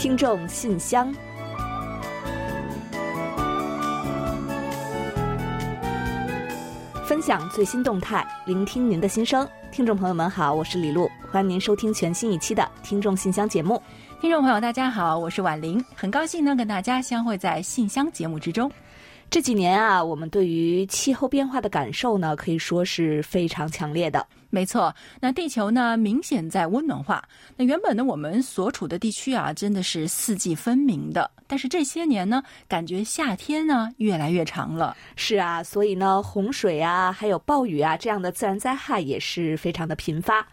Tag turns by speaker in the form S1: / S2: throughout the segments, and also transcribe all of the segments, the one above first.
S1: 听众信箱，分享最新动态，聆听您的心声。听众朋友们好，我是李璐，欢迎您收听全新一期的《听众信箱》节目。
S2: 听众朋友，大家好，我是婉玲，很高兴能跟大家相会在信箱节目之中。
S1: 这几年啊，我们对于气候变化的感受呢，可以说是非常强烈的。
S2: 没错，那地球呢明显在温暖化。那原本呢，我们所处的地区啊，真的是四季分明的。但是这些年呢，感觉夏天呢越来越长了。
S1: 是啊，所以呢，洪水啊，还有暴雨啊，这样的自然灾害也是非常的频发。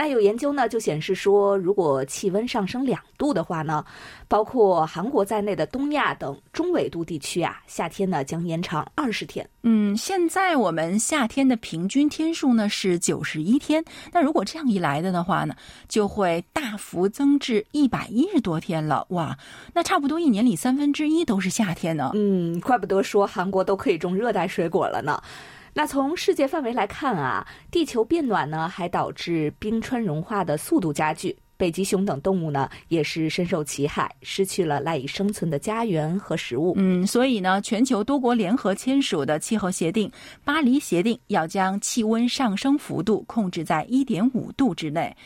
S1: 那有研究呢，就显示说，如果气温上升两度的话呢，包括韩国在内的东亚等中纬度地区啊，夏天呢将延长二十天。
S2: 嗯，现在我们夏天的平均天数呢是九十一天，那如果这样一来的的话呢，就会大幅增至一百一十多天了。哇，那差不多一年里三分之一都是夏天呢。
S1: 嗯，怪不得说韩国都可以种热带水果了呢。那从世界范围来看啊，地球变暖呢，还导致冰川融化的速度加剧，北极熊等动物呢也是深受其害，失去了赖以生存的家园和食物。
S2: 嗯，所以呢，全球多国联合签署的气候协定《巴黎协定》要将气温上升幅度控制在一点五度之内。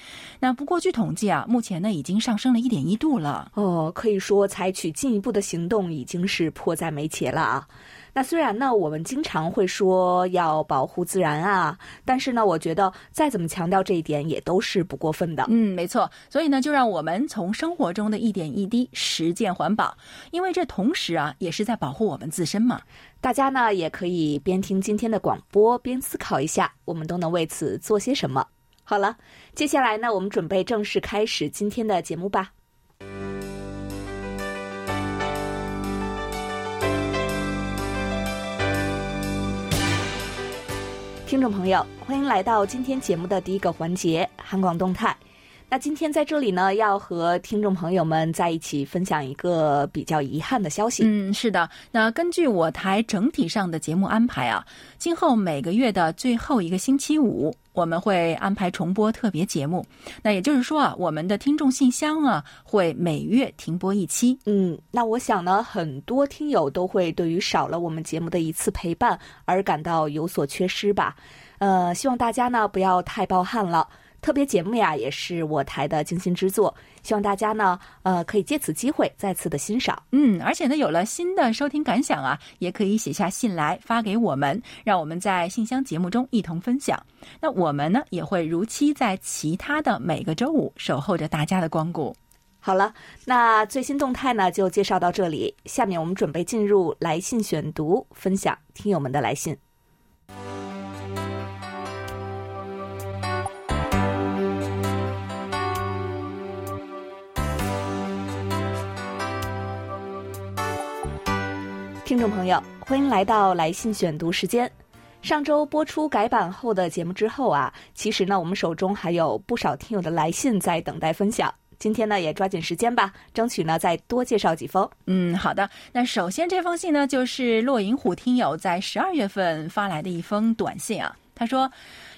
S2: 那不过据统计啊，目前呢已经上升了一点一度了。
S1: 哦，可以说采取进一步的行动已经是迫在眉睫了啊。那虽然呢，我们经常会说要保护自然啊，但是呢，我觉得再怎么强调这一点也都是不过分的。
S2: 嗯，没错。所以呢，就让我们从生活中的一点一滴实践环保，因为这同时啊，也是在保护我们自身嘛。
S1: 大家呢，也可以边听今天的广播，边思考一下，我们都能为此做些什么。好了，接下来呢，我们准备正式开始今天的节目吧。听众朋友，欢迎来到今天节目的第一个环节——韩广动态。那今天在这里呢，要和听众朋友们在一起分享一个比较遗憾的消息。
S2: 嗯，是的。那根据我台整体上的节目安排啊，今后每个月的最后一个星期五，我们会安排重播特别节目。那也就是说啊，我们的听众信箱啊，会每月停播一期。
S1: 嗯，那我想呢，很多听友都会对于少了我们节目的一次陪伴而感到有所缺失吧。呃，希望大家呢不要太抱憾了。特别节目呀，也是我台的精心之作，希望大家呢，呃，可以借此机会再次的欣赏。
S2: 嗯，而且呢，有了新的收听感想啊，也可以写下信来发给我们，让我们在信箱节目中一同分享。那我们呢，也会如期在其他的每个周五守候着大家的光顾。
S1: 好了，那最新动态呢，就介绍到这里。下面我们准备进入来信选读，分享听友们的来信。听众朋友，欢迎来到来信选读时间。上周播出改版后的节目之后啊，其实呢，我们手中还有不少听友的来信在等待分享。今天呢，也抓紧时间吧，争取呢再多介绍几封。
S2: 嗯，好的。那首先这封信呢，就是骆银虎听友在十二月份发来的一封短信啊。他说：“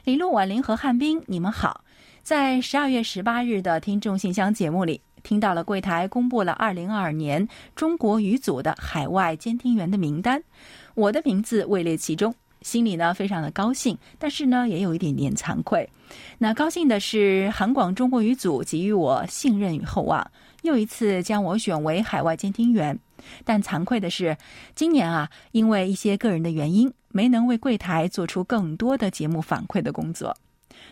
S2: 李璐、婉玲和汉斌，你们好，在十二月十八日的听众信箱节目里。”听到了柜台公布了二零二二年中国语组的海外监听员的名单，我的名字位列其中，心里呢非常的高兴，但是呢也有一点点惭愧。那高兴的是韩广中国语组给予我信任与厚望，又一次将我选为海外监听员。但惭愧的是，今年啊因为一些个人的原因，没能为柜台做出更多的节目反馈的工作。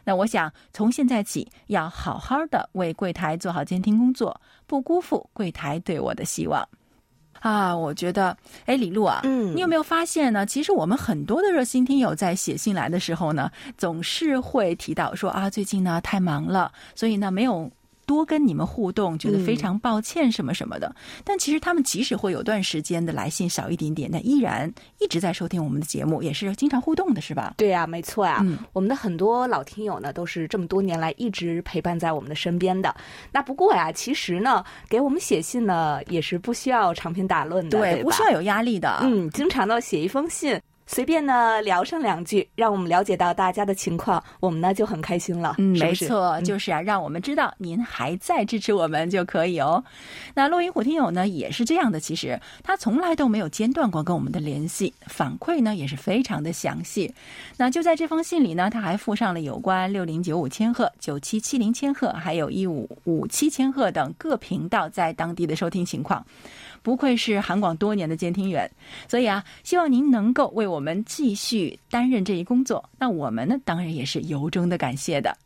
S2: 那我想从现在起要好好的为柜台做好监听工作，不辜负柜台对我的希望。啊，我觉得，哎，李璐啊，
S1: 嗯，
S2: 你有没有发现呢？其实我们很多的热心听友在写信来的时候呢，总是会提到说啊，最近呢太忙了，所以呢没有。多跟你们互动，觉得非常抱歉什么什么的。但其实他们即使会有段时间的来信少一点点，但依然一直在收听我们的节目，也是经常互动的，是吧？
S1: 对呀，没错呀。
S2: 嗯，
S1: 我们的很多老听友呢，都是这么多年来一直陪伴在我们的身边的。那不过呀，其实呢，给我们写信呢，也是不需要长篇大论的，对
S2: 不需要有压力的。
S1: 嗯，经常呢写一封信。随便呢聊上两句，让我们了解到大家的情况，我们呢就很开心了。
S2: 嗯，
S1: 是是
S2: 没错，
S1: 嗯
S2: 就是啊，让我们知道您还在支持我们就可以哦。那洛云虎听友呢也是这样的，其实他从来都没有间断过跟我们的联系，反馈呢也是非常的详细。那就在这封信里呢，他还附上了有关六零九五千赫、九七七零千赫，还有一五五七千赫等各频道在当地的收听情况。不愧是韩广多年的监听员，所以啊，希望您能够为我我们继续担任这一工作。那我们呢，当然也是由衷的感谢的。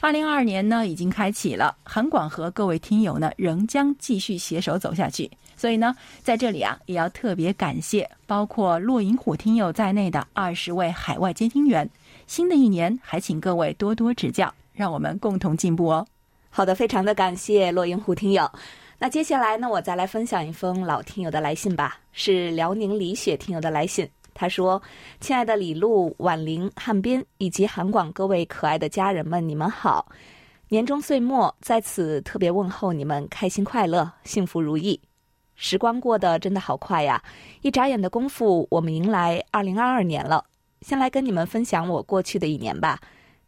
S2: 二零二二年呢已经开启了，韩广和各位听友呢仍将继续携手走下去。所以呢，在这里啊，也要特别感谢包括落银虎听友在内的二十位海外监听员。新的一年，还请各位多多指教，让我们共同进步哦。
S1: 好的，非常的感谢落英虎听友。那接下来呢，我再来分享一封老听友的来信吧，是辽宁李雪听友的来信。他说：“亲爱的李璐、婉玲、汉斌以及韩广各位可爱的家人们，你们好！年终岁末，在此特别问候你们开心快乐、幸福如意。时光过得真的好快呀，一眨眼的功夫，我们迎来二零二二年了。先来跟你们分享我过去的一年吧，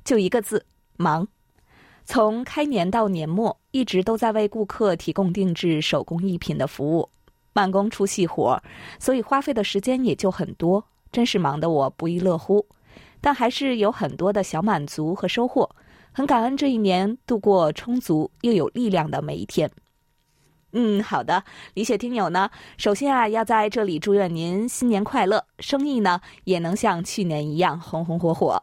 S1: 就一个字：忙。”从开年到年末，一直都在为顾客提供定制手工艺品的服务，慢工出细活，所以花费的时间也就很多，真是忙得我不亦乐乎。但还是有很多的小满足和收获，很感恩这一年度过充足又有力量的每一天。嗯，好的，李雪听友呢，首先啊，要在这里祝愿您新年快乐，生意呢也能像去年一样红红火火。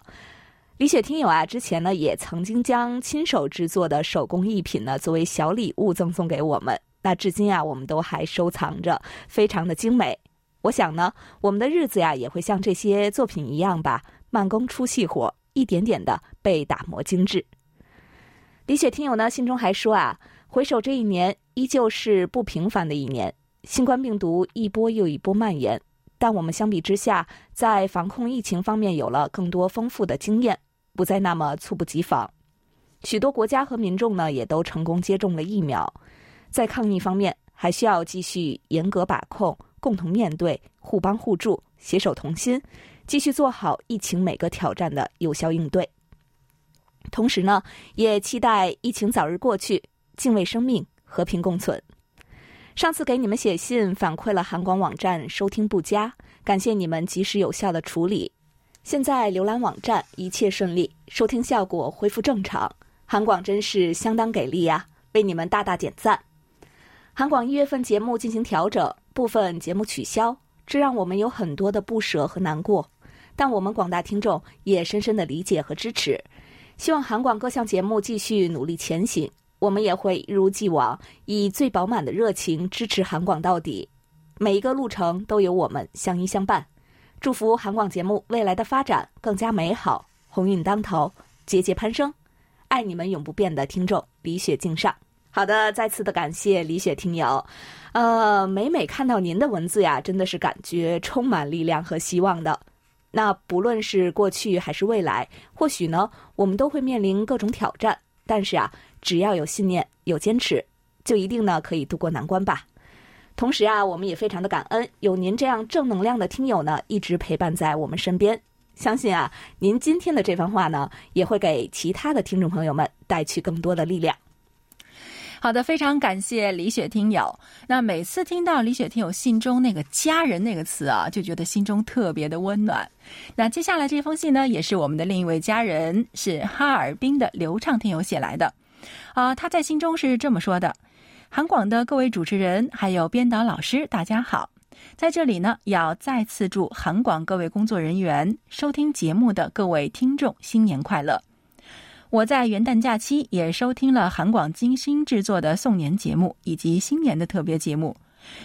S1: 李雪听友啊，之前呢也曾经将亲手制作的手工艺品呢作为小礼物赠送给我们，那至今啊我们都还收藏着，非常的精美。我想呢，我们的日子呀也会像这些作品一样吧，慢工出细活，一点点的被打磨精致。李雪听友呢信中还说啊，回首这一年，依旧是不平凡的一年，新冠病毒一波又一波蔓延，但我们相比之下，在防控疫情方面有了更多丰富的经验。不再那么猝不及防，许多国家和民众呢也都成功接种了疫苗。在抗疫方面，还需要继续严格把控，共同面对，互帮互助，携手同心，继续做好疫情每个挑战的有效应对。同时呢，也期待疫情早日过去，敬畏生命，和平共存。上次给你们写信反馈了韩广网站收听不佳，感谢你们及时有效的处理。现在浏览网站一切顺利，收听效果恢复正常。韩广真是相当给力呀，为你们大大点赞。韩广一月份节目进行调整，部分节目取消，这让我们有很多的不舍和难过。但我们广大听众也深深的理解和支持，希望韩广各项节目继续努力前行。我们也会一如既往，以最饱满的热情支持韩广到底。每一个路程都有我们相依相伴。祝福韩广节目未来的发展更加美好，鸿运当头，节节攀升。爱你们永不变的听众李雪敬上。好的，再次的感谢李雪听友。呃，每每看到您的文字呀，真的是感觉充满力量和希望的。那不论是过去还是未来，或许呢，我们都会面临各种挑战，但是啊，只要有信念、有坚持，就一定呢可以渡过难关吧。同时啊，我们也非常的感恩有您这样正能量的听友呢，一直陪伴在我们身边。相信啊，您今天的这番话呢，也会给其他的听众朋友们带去更多的力量。
S2: 好的，非常感谢李雪听友。那每次听到李雪听友信中那个“家人”那个词啊，就觉得心中特别的温暖。那接下来这封信呢，也是我们的另一位家人，是哈尔滨的刘畅听友写来的。啊，他在信中是这么说的。韩广的各位主持人还有编导老师，大家好！在这里呢，要再次祝韩广各位工作人员、收听节目的各位听众新年快乐。我在元旦假期也收听了韩广精心制作的送年节目以及新年的特别节目，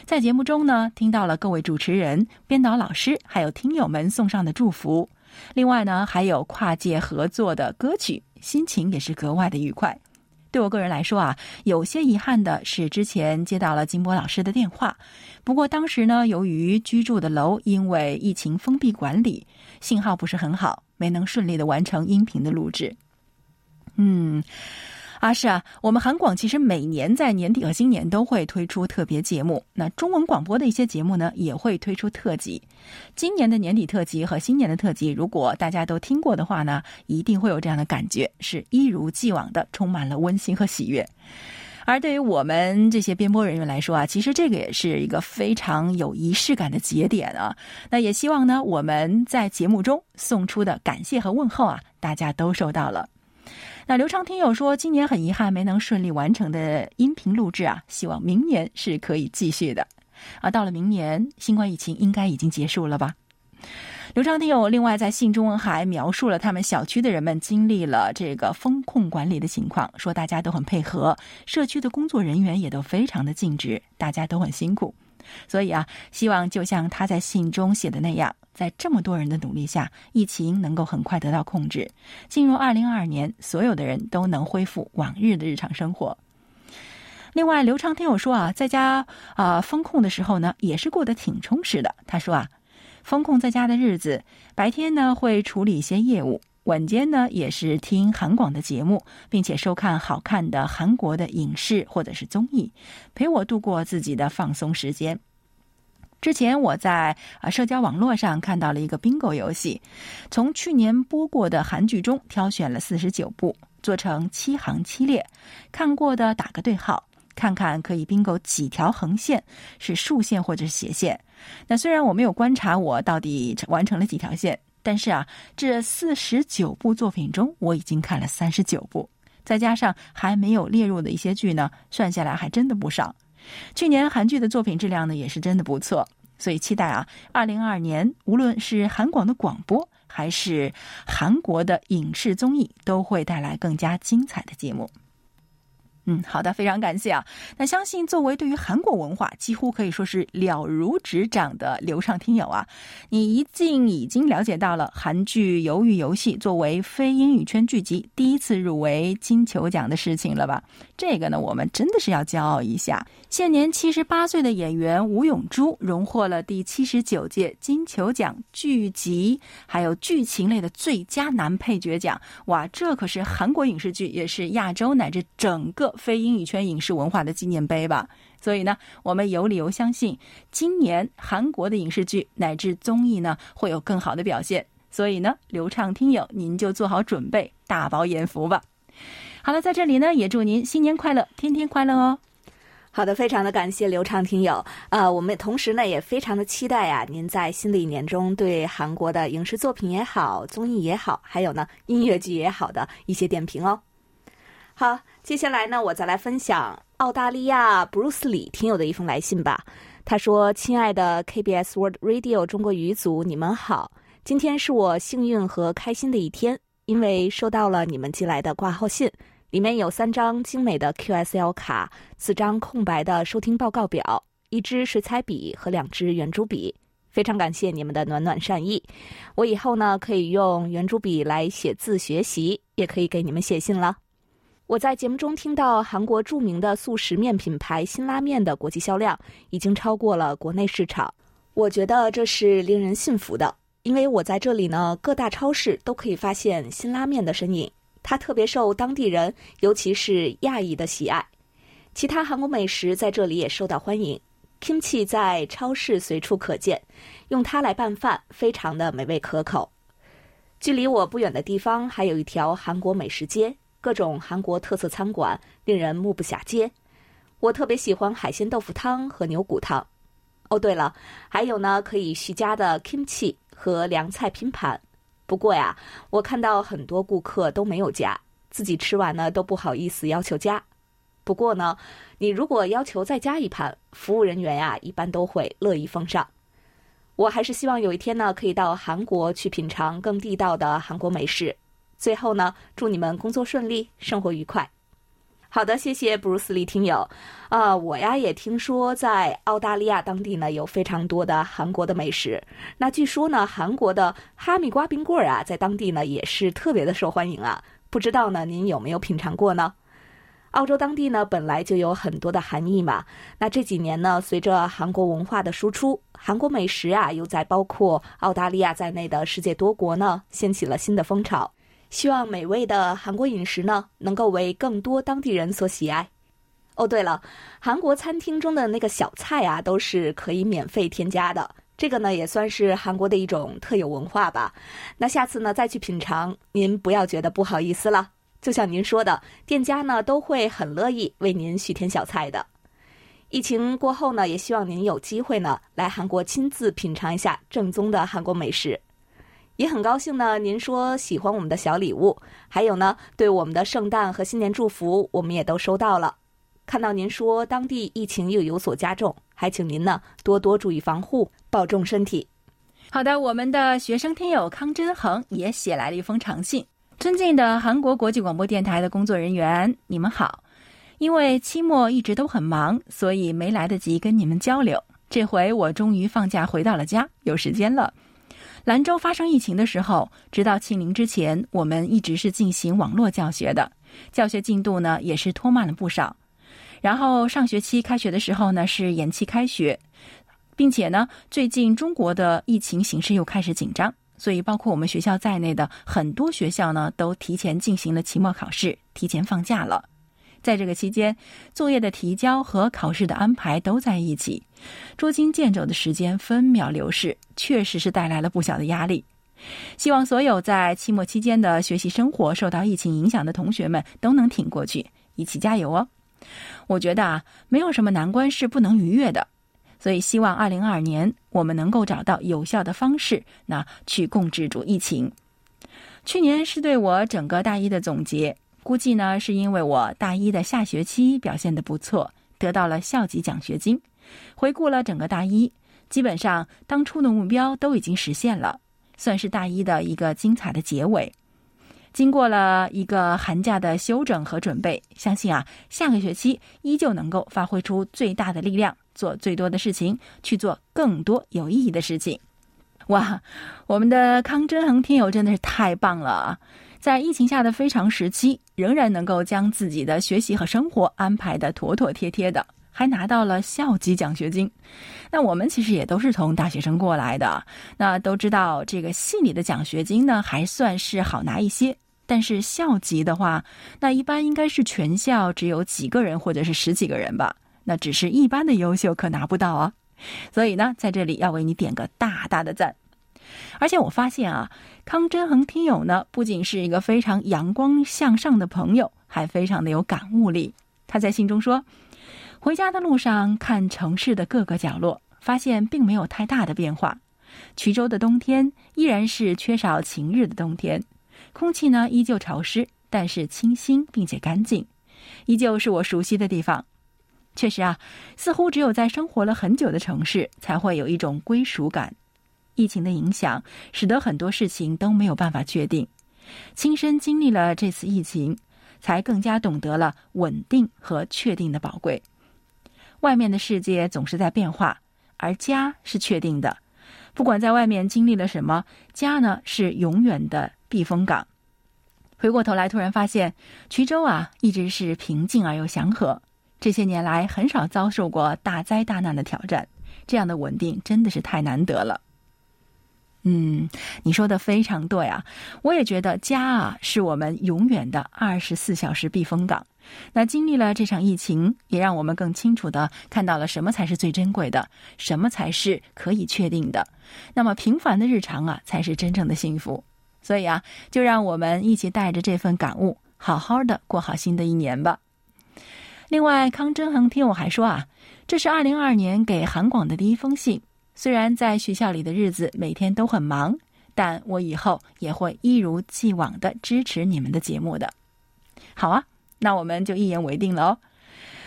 S2: 在节目中呢，听到了各位主持人、编导老师还有听友们送上的祝福，另外呢，还有跨界合作的歌曲，心情也是格外的愉快。对我个人来说啊，有些遗憾的是之前接到了金波老师的电话，不过当时呢，由于居住的楼因为疫情封闭管理，信号不是很好，没能顺利的完成音频的录制。嗯，啊，是啊，我们韩广其实每年在年底和新年都会推出特别节目。那中文广播的一些节目呢，也会推出特辑。今年的年底特辑和新年的特辑，如果大家都听过的话呢，一定会有这样的感觉，是一如既往的充满了温馨和喜悦。而对于我们这些编播人员来说啊，其实这个也是一个非常有仪式感的节点啊。那也希望呢，我们在节目中送出的感谢和问候啊，大家都收到了。那刘畅听友说，今年很遗憾没能顺利完成的音频录制啊，希望明年是可以继续的。啊，到了明年，新冠疫情应该已经结束了吧？刘畅听友另外在信中还描述了他们小区的人们经历了这个风控管理的情况，说大家都很配合，社区的工作人员也都非常的尽职，大家都很辛苦。所以啊，希望就像他在信中写的那样。在这么多人的努力下，疫情能够很快得到控制。进入二零二二年，所有的人都能恢复往日的日常生活。另外，刘畅听友说啊，在家啊封控的时候呢，也是过得挺充实的。他说啊，封控在家的日子，白天呢会处理一些业务，晚间呢也是听韩广的节目，并且收看好看的韩国的影视或者是综艺，陪我度过自己的放松时间。之前我在啊社交网络上看到了一个 bingo 游戏，从去年播过的韩剧中挑选了四十九部，做成七行七列，看过的打个对号，看看可以 bingo 几条横线，是竖线或者是斜线。那虽然我没有观察我到底完成了几条线，但是啊，这四十九部作品中，我已经看了三十九部，再加上还没有列入的一些剧呢，算下来还真的不少。去年韩剧的作品质量呢，也是真的不错，所以期待啊，二零二二年无论是韩广的广播，还是韩国的影视综艺，都会带来更加精彩的节目。嗯，好的，非常感谢啊。那相信作为对于韩国文化几乎可以说是了如指掌的流畅听友啊，你一定已经了解到了韩剧《鱿鱼游戏》作为非英语圈剧集第一次入围金球奖的事情了吧？这个呢，我们真的是要骄傲一下。现年七十八岁的演员吴永珠荣获了第七十九届金球奖剧集还有剧情类的最佳男配角奖。哇，这可是韩国影视剧，也是亚洲乃至整个。非英语圈影视文化的纪念碑吧，所以呢，我们有理由相信，今年韩国的影视剧乃至综艺呢会有更好的表现。所以呢，流畅听友您就做好准备，大饱眼福吧。好了，在这里呢，也祝您新年快乐，天天快乐哦。
S1: 好的，非常的感谢流畅听友。呃，我们同时呢也非常的期待呀，您在新的一年中对韩国的影视作品也好、综艺也好，还有呢音乐剧也好的一些点评哦。好，接下来呢，我再来分享澳大利亚布鲁斯里听友的一封来信吧。他说：“亲爱的 KBS World Radio 中国语组，你们好，今天是我幸运和开心的一天，因为收到了你们寄来的挂号信，里面有三张精美的 QSL 卡，四张空白的收听报告表，一支水彩笔和两支圆珠笔。非常感谢你们的暖暖善意，我以后呢可以用圆珠笔来写字学习，也可以给你们写信了。”我在节目中听到韩国著名的速食面品牌辛拉面的国际销量已经超过了国内市场，我觉得这是令人信服的，因为我在这里呢，各大超市都可以发现辛拉面的身影，它特别受当地人，尤其是亚裔的喜爱。其他韩国美食在这里也受到欢迎，kimchi 在超市随处可见，用它来拌饭，非常的美味可口。距离我不远的地方还有一条韩国美食街。各种韩国特色餐馆令人目不暇接，我特别喜欢海鲜豆腐汤和牛骨汤。哦，对了，还有呢，可以续加的 kimchi 和凉菜拼盘。不过呀，我看到很多顾客都没有加，自己吃完呢都不好意思要求加。不过呢，你如果要求再加一盘，服务人员呀一般都会乐意奉上。我还是希望有一天呢，可以到韩国去品尝更地道的韩国美食。最后呢，祝你们工作顺利，生活愉快。好的，谢谢布鲁斯利听友。啊，我呀也听说在澳大利亚当地呢有非常多的韩国的美食。那据说呢，韩国的哈密瓜冰棍儿啊，在当地呢也是特别的受欢迎啊。不知道呢，您有没有品尝过呢？澳洲当地呢本来就有很多的韩裔嘛。那这几年呢，随着韩国文化的输出，韩国美食啊又在包括澳大利亚在内的世界多国呢掀起了新的风潮。希望美味的韩国饮食呢，能够为更多当地人所喜爱。哦，对了，韩国餐厅中的那个小菜啊，都是可以免费添加的。这个呢，也算是韩国的一种特有文化吧。那下次呢，再去品尝，您不要觉得不好意思了。就像您说的，店家呢都会很乐意为您续添小菜的。疫情过后呢，也希望您有机会呢来韩国亲自品尝一下正宗的韩国美食。也很高兴呢，您说喜欢我们的小礼物，还有呢，对我们的圣诞和新年祝福，我们也都收到了。看到您说当地疫情又有所加重，还请您呢多多注意防护，保重身体。
S2: 好的，我们的学生听友康真恒也写来了一封长信：尊敬的韩国国际广播电台的工作人员，你们好。因为期末一直都很忙，所以没来得及跟你们交流。这回我终于放假回到了家，有时间了。兰州发生疫情的时候，直到清零之前，我们一直是进行网络教学的，教学进度呢也是拖慢了不少。然后上学期开学的时候呢，是延期开学，并且呢，最近中国的疫情形势又开始紧张，所以包括我们学校在内的很多学校呢，都提前进行了期末考试，提前放假了。在这个期间，作业的提交和考试的安排都在一起，捉襟见肘的时间分秒流逝，确实是带来了不小的压力。希望所有在期末期间的学习生活受到疫情影响的同学们都能挺过去，一起加油哦！我觉得啊，没有什么难关是不能逾越的，所以希望二零二二年我们能够找到有效的方式，那去控制住疫情。去年是对我整个大一的总结，估计呢是因为我大一的下学期表现的不错，得到了校级奖学金。回顾了整个大一，基本上当初的目标都已经实现了，算是大一的一个精彩的结尾。经过了一个寒假的休整和准备，相信啊，下个学期依旧能够发挥出最大的力量，做最多的事情，去做更多有意义的事情。哇，我们的康真恒听友真的是太棒了！在疫情下的非常时期，仍然能够将自己的学习和生活安排的妥妥帖帖的，还拿到了校级奖学金。那我们其实也都是从大学生过来的，那都知道这个系里的奖学金呢，还算是好拿一些。但是校级的话，那一般应该是全校只有几个人或者是十几个人吧？那只是一般的优秀可拿不到啊。所以呢，在这里要为你点个大大的赞。而且我发现啊，康真恒听友呢，不仅是一个非常阳光向上的朋友，还非常的有感悟力。他在信中说，回家的路上看城市的各个角落，发现并没有太大的变化。衢州的冬天依然是缺少晴日的冬天。空气呢依旧潮湿，但是清新并且干净，依旧是我熟悉的地方。确实啊，似乎只有在生活了很久的城市，才会有一种归属感。疫情的影响，使得很多事情都没有办法确定。亲身经历了这次疫情，才更加懂得了稳定和确定的宝贵。外面的世界总是在变化，而家是确定的。不管在外面经历了什么，家呢是永远的。避风港。回过头来，突然发现衢州啊，一直是平静而又祥和。这些年来，很少遭受过大灾大难的挑战，这样的稳定真的是太难得了。嗯，你说的非常对啊，我也觉得家啊，是我们永远的二十四小时避风港。那经历了这场疫情，也让我们更清楚的看到了什么才是最珍贵的，什么才是可以确定的。那么平凡的日常啊，才是真正的幸福。所以啊，就让我们一起带着这份感悟，好好的过好新的一年吧。另外，康真恒听我还说啊，这是二零二二年给韩广的第一封信。虽然在学校里的日子每天都很忙，但我以后也会一如既往的支持你们的节目的。好啊，那我们就一言为定了哦。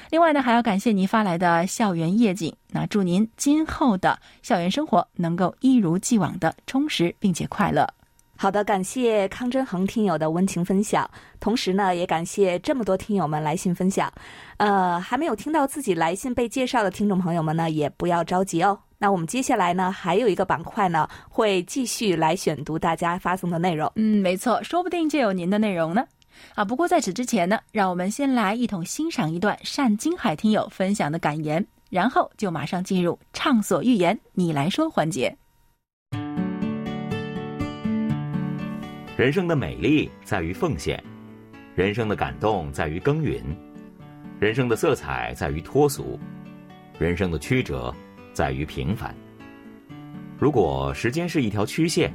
S2: 另外呢，还要感谢您发来的校园夜景。那祝您今后的校园生活能够一如既往的充实并且快乐。
S1: 好的，感谢康真恒听友的温情分享，同时呢，也感谢这么多听友们来信分享。呃，还没有听到自己来信被介绍的听众朋友们呢，也不要着急哦。那我们接下来呢，还有一个板块呢，会继续来选读大家发送的内容。
S2: 嗯，没错，说不定就有您的内容呢。啊，不过在此之前呢，让我们先来一同欣赏一段单金海听友分享的感言，然后就马上进入畅所欲言，你来说环节。
S3: 人生的美丽在于奉献，人生的感动在于耕耘，人生的色彩在于脱俗，人生的曲折在于平凡。如果时间是一条曲线，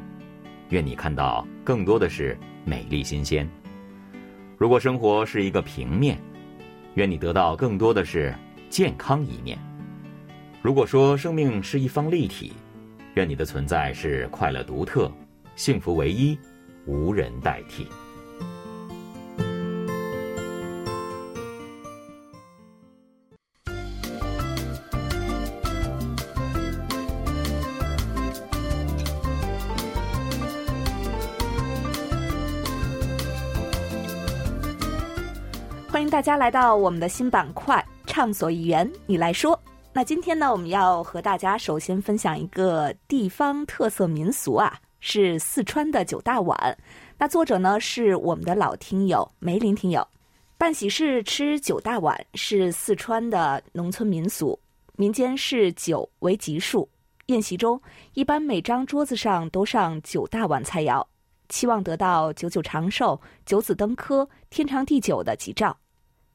S3: 愿你看到更多的是美丽新鲜；如果生活是一个平面，愿你得到更多的是健康一面。如果说生命是一方立体，愿你的存在是快乐独特、幸福唯一、无人代替。
S1: 大家来到我们的新板块“畅所欲言”，你来说。那今天呢，我们要和大家首先分享一个地方特色民俗啊，是四川的九大碗。那作者呢是我们的老听友梅林听友。办喜事吃九大碗是四川的农村民俗，民间视九为吉数，宴席中一般每张桌子上都上九大碗菜肴，期望得到九九长寿、九子登科、天长地久的吉兆。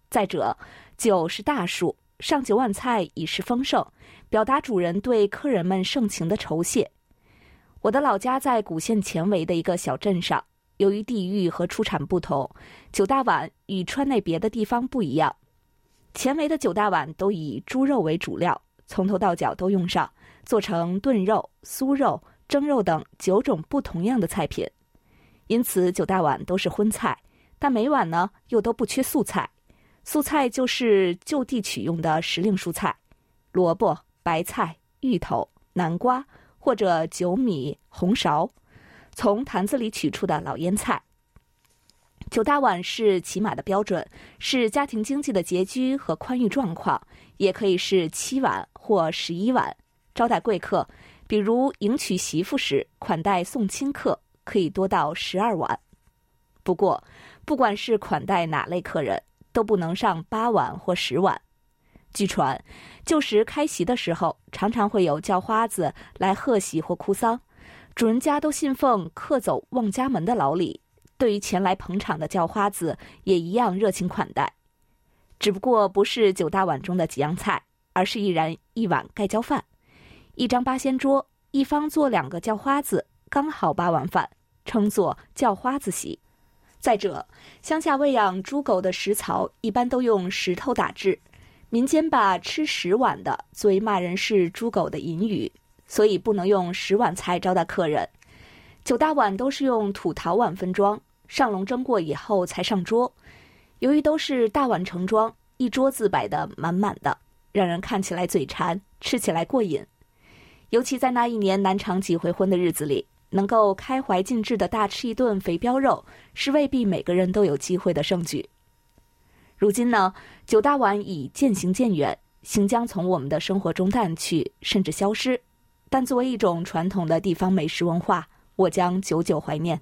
S1: 再者，九是大数。上九碗菜已是丰盛，表达主人对客人们盛情的酬谢。我的老家在古县前围的一个小镇上，由于地域和出产不同，九大碗与川内别的地方不一样。前围的九大碗都以猪肉为主料，从头到脚都用上，做成炖肉、酥肉、蒸肉等九种不同样的菜品。因此，九大碗都是荤菜，但每碗呢又都不缺素菜。素菜就是就地取用的时令蔬菜，萝卜、白菜、芋头、南瓜或者酒米、红苕，从坛子里取出的老腌菜。九大碗是起码的标准，是家庭经济的拮据和宽裕状况，也可以是七碗或十一碗。招待贵客，比如迎娶媳妇时款待送亲客，可以多到十二碗。不过，不管是款待哪类客人。都不能上八碗或十碗。据传，旧时开席的时候，常常会有叫花子来贺喜或哭丧，主人家都信奉客走望家门的老礼，对于前来捧场的叫花子也一样热情款待。只不过不是九大碗中的几样菜，而是一人一碗盖浇饭，一张八仙桌，一方坐两个叫花子，刚好八碗饭，称作叫花子席。再者，乡下喂养猪狗的食槽一般都用石头打制，民间把吃十碗的作为骂人是猪狗的隐语，所以不能用十碗菜招待客人。九大碗都是用土陶碗分装，上笼蒸过以后才上桌。由于都是大碗盛装，一桌子摆得满满的，让人看起来嘴馋，吃起来过瘾。尤其在那一年难尝几回荤的日子里。能够开怀尽致的大吃一顿肥膘肉，是未必每个人都有机会的盛举。如今呢，九大碗已渐行渐远，行将从我们的生活中淡去，甚至消失。但作为一种传统的地方美食文化，我将久久怀念。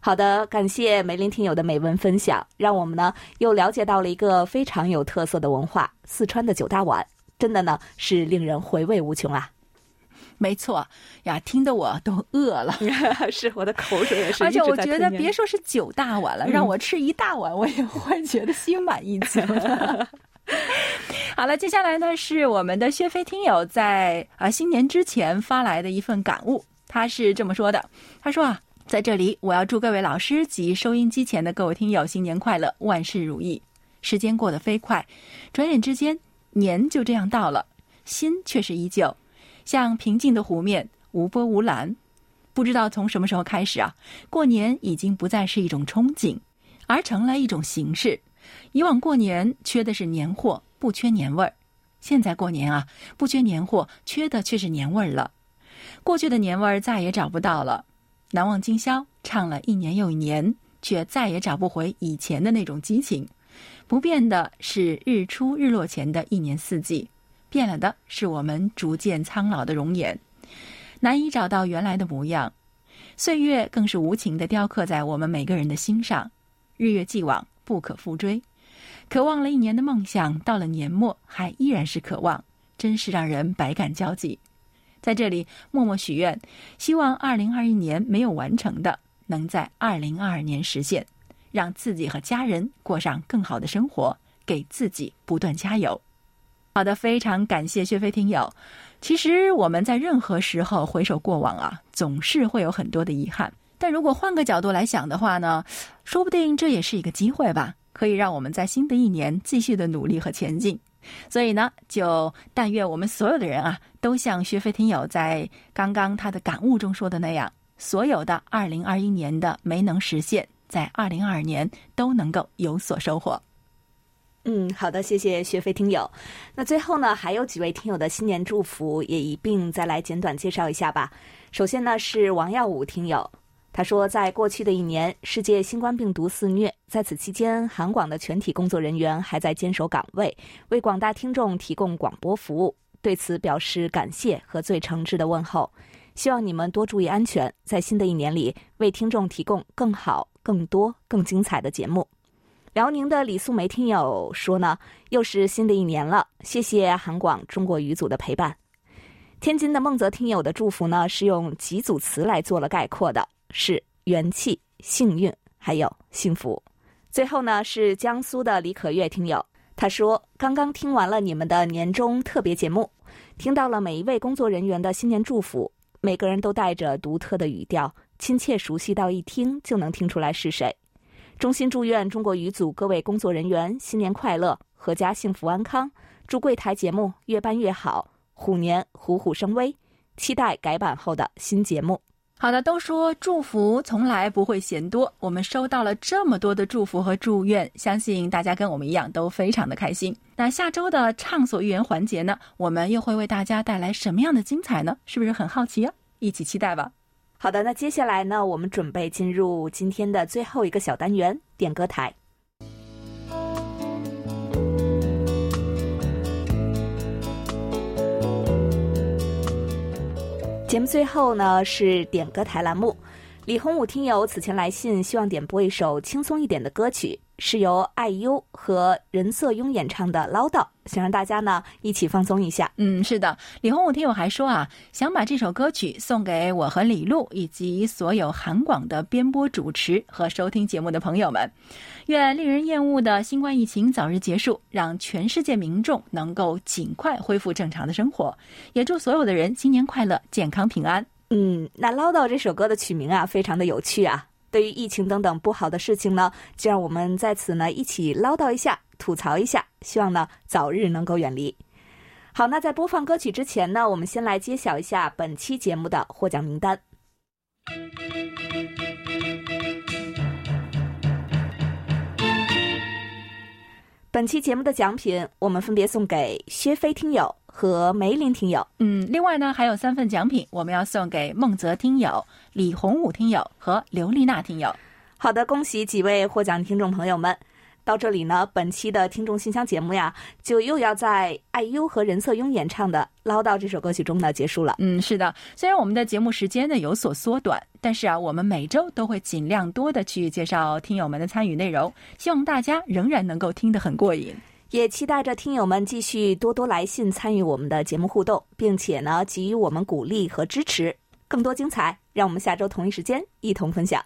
S1: 好的，感谢梅林听友的美文分享，让我们呢又了解到了一个非常有特色的文化——四川的九大碗，真的呢是令人回味无穷啊。
S2: 没错呀，听得我都饿了，
S1: 是我的口水也是。
S2: 而且我觉得，别说是九大碗了，让我吃一大碗，我也会觉得心满意足。好了，接下来呢是我们的薛飞听友在啊新年之前发来的一份感悟，他是这么说的：他说啊，在这里我要祝各位老师及收音机前的各位听友新年快乐，万事如意。时间过得飞快，转眼之间年就这样到了，心却是依旧。像平静的湖面，无波无澜。不知道从什么时候开始啊，过年已经不再是一种憧憬，而成了一种形式。以往过年缺的是年货，不缺年味儿；现在过年啊，不缺年货，缺的却是年味儿了。过去的年味儿再也找不到了。难忘今宵唱了一年又一年，却再也找不回以前的那种激情。不变的是日出日落前的一年四季。变了的是我们逐渐苍老的容颜，难以找到原来的模样。岁月更是无情的雕刻在我们每个人的心上，日月既往，不可复追。渴望了一年的梦想，到了年末还依然是渴望，真是让人百感交集。在这里默默许愿，希望二零二一年没有完成的，能在二零二二年实现，让自己和家人过上更好的生活，给自己不断加油。好的，非常感谢薛飞听友。其实我们在任何时候回首过往啊，总是会有很多的遗憾。但如果换个角度来想的话呢，说不定这也是一个机会吧，可以让我们在新的一年继续的努力和前进。所以呢，就但愿我们所有的人啊，都像薛飞听友在刚刚他的感悟中说的那样，所有的二零二一年的没能实现，在二零二二年都能够有所收获。
S1: 嗯，好的，谢谢学飞听友。那最后呢，还有几位听友的新年祝福也一并再来简短介绍一下吧。首先呢，是王耀武听友，他说，在过去的一年，世界新冠病毒肆虐，在此期间，韩广的全体工作人员还在坚守岗位，为广大听众提供广播服务，对此表示感谢和最诚挚的问候。希望你们多注意安全，在新的一年里为听众提供更好、更多、更精彩的节目。辽宁的李素梅听友说呢，又是新的一年了，谢谢韩广中国语组的陪伴。天津的孟泽听友的祝福呢，是用几组词来做了概括的，是元气、幸运，还有幸福。最后呢，是江苏的李可月听友，他说刚刚听完了你们的年终特别节目，听到了每一位工作人员的新年祝福，每个人都带着独特的语调，亲切熟悉到一听就能听出来是谁。衷心祝愿中国语组各位工作人员新年快乐，阖家幸福安康。祝柜台节目越办越好，虎年虎虎生威。期待改版后的新节目。
S2: 好的，都说祝福从来不会嫌多，我们收到了这么多的祝福和祝愿，相信大家跟我们一样都非常的开心。那下周的畅所欲言环节呢，我们又会为大家带来什么样的精彩呢？是不是很好奇啊？一起期待吧。
S1: 好的，那接下来呢，我们准备进入今天的最后一个小单元——点歌台。节目最后呢是点歌台栏目。李洪武听友此前来信，希望点播一首轻松一点的歌曲。是由爱优和任瑟雍演唱的《唠叨》，想让大家呢一起放松一下。
S2: 嗯，是的，李洪武听友还说啊，想把这首歌曲送给我和李璐以及所有韩广的编播、主持和收听节目的朋友们。愿令人厌恶的新冠疫情早日结束，让全世界民众能够尽快恢复正常的生活。也祝所有的人新年快乐、健康平安。
S1: 嗯，那《唠叨》这首歌的曲名啊，非常的有趣啊。对于疫情等等不好的事情呢，就让我们在此呢一起唠叨一下，吐槽一下，希望呢早日能够远离。好，那在播放歌曲之前呢，我们先来揭晓一下本期节目的获奖名单。本期节目的奖品，我们分别送给薛飞听友。和梅林听友，
S2: 嗯，另外呢还有三份奖品，我们要送给孟泽听友、李洪武听友和刘丽娜听友。
S1: 好的，恭喜几位获奖听众朋友们。到这里呢，本期的听众信箱节目呀，就又要在爱优和任瑟雍演唱的《唠叨》这首歌曲中呢结束了。
S2: 嗯，是的，虽然我们的节目时间呢有所缩短，但是啊，我们每周都会尽量多的去介绍听友们的参与内容，希望大家仍然能够听得很过瘾。
S1: 也期待着听友们继续多多来信参与我们的节目互动，并且呢给予我们鼓励和支持。更多精彩，让我们下周同一时间一同分享。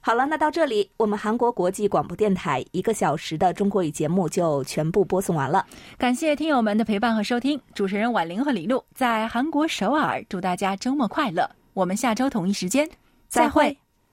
S1: 好了，那到这里，我们韩国国际广播电台一个小时的中国语节目就全部播送完了。
S2: 感谢听友们的陪伴和收听，主持人婉玲和李璐在韩国首尔，祝大家周末快乐。我们下周同一时间再会。